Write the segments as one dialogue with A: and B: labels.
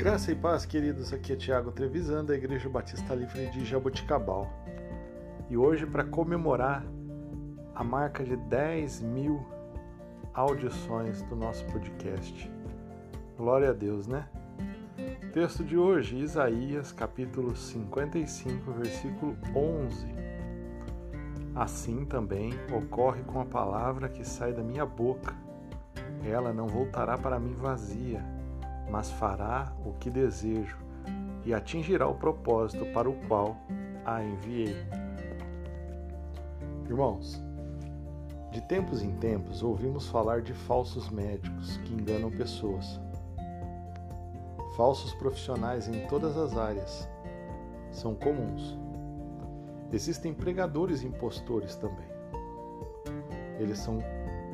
A: Graça e paz, queridos. Aqui é Tiago Trevisan, da Igreja Batista Livre de Jaboticabal. E hoje, para comemorar a marca de 10 mil audições do nosso podcast. Glória a Deus, né? Texto de hoje, Isaías, capítulo 55, versículo 11. Assim também ocorre com a palavra que sai da minha boca. Ela não voltará para mim vazia mas fará o que desejo e atingirá o propósito para o qual a enviei. Irmãos, de tempos em tempos ouvimos falar de falsos médicos que enganam pessoas. Falsos profissionais em todas as áreas são comuns. Existem pregadores impostores também. Eles são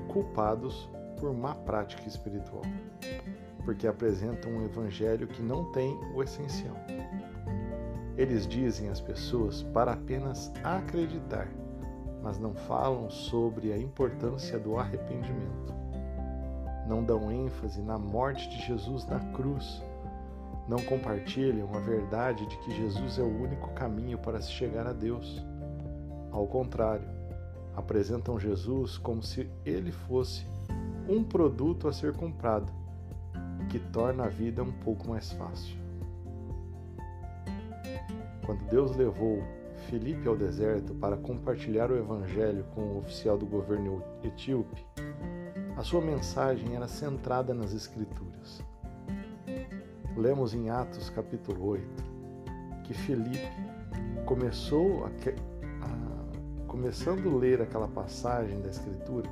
A: culpados por má prática espiritual porque apresentam um evangelho que não tem o essencial. Eles dizem às pessoas para apenas acreditar, mas não falam sobre a importância do arrependimento. Não dão ênfase na morte de Jesus na cruz. Não compartilham a verdade de que Jesus é o único caminho para se chegar a Deus. Ao contrário, apresentam Jesus como se ele fosse um produto a ser comprado que torna a vida um pouco mais fácil. Quando Deus levou Felipe ao deserto para compartilhar o evangelho com o oficial do governo etíope, a sua mensagem era centrada nas Escrituras. Lemos em Atos capítulo 8 que Felipe começou a, a, começando a ler aquela passagem da Escritura,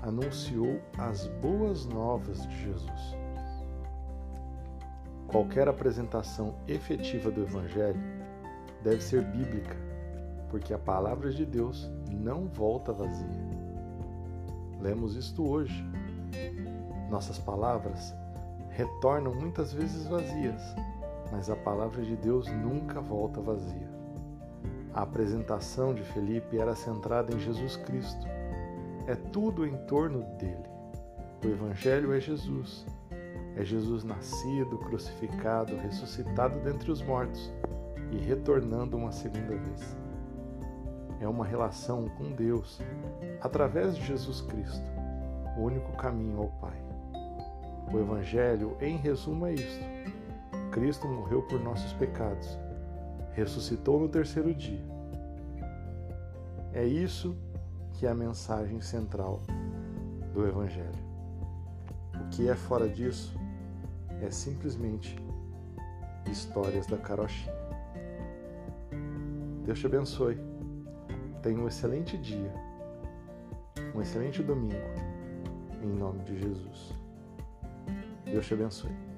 A: anunciou as boas novas de Jesus. Qualquer apresentação efetiva do Evangelho deve ser bíblica, porque a palavra de Deus não volta vazia. Lemos isto hoje. Nossas palavras retornam muitas vezes vazias, mas a palavra de Deus nunca volta vazia. A apresentação de Felipe era centrada em Jesus Cristo. É tudo em torno dele. O Evangelho é Jesus é Jesus nascido, crucificado, ressuscitado dentre os mortos e retornando uma segunda vez. É uma relação com Deus através de Jesus Cristo, o único caminho ao Pai. O Evangelho, em resumo, é isto: Cristo morreu por nossos pecados, ressuscitou no terceiro dia. É isso que é a mensagem central do Evangelho. O que é fora disso é simplesmente histórias da carochinha. Deus te abençoe. Tenha um excelente dia, um excelente domingo, em nome de Jesus. Deus te abençoe.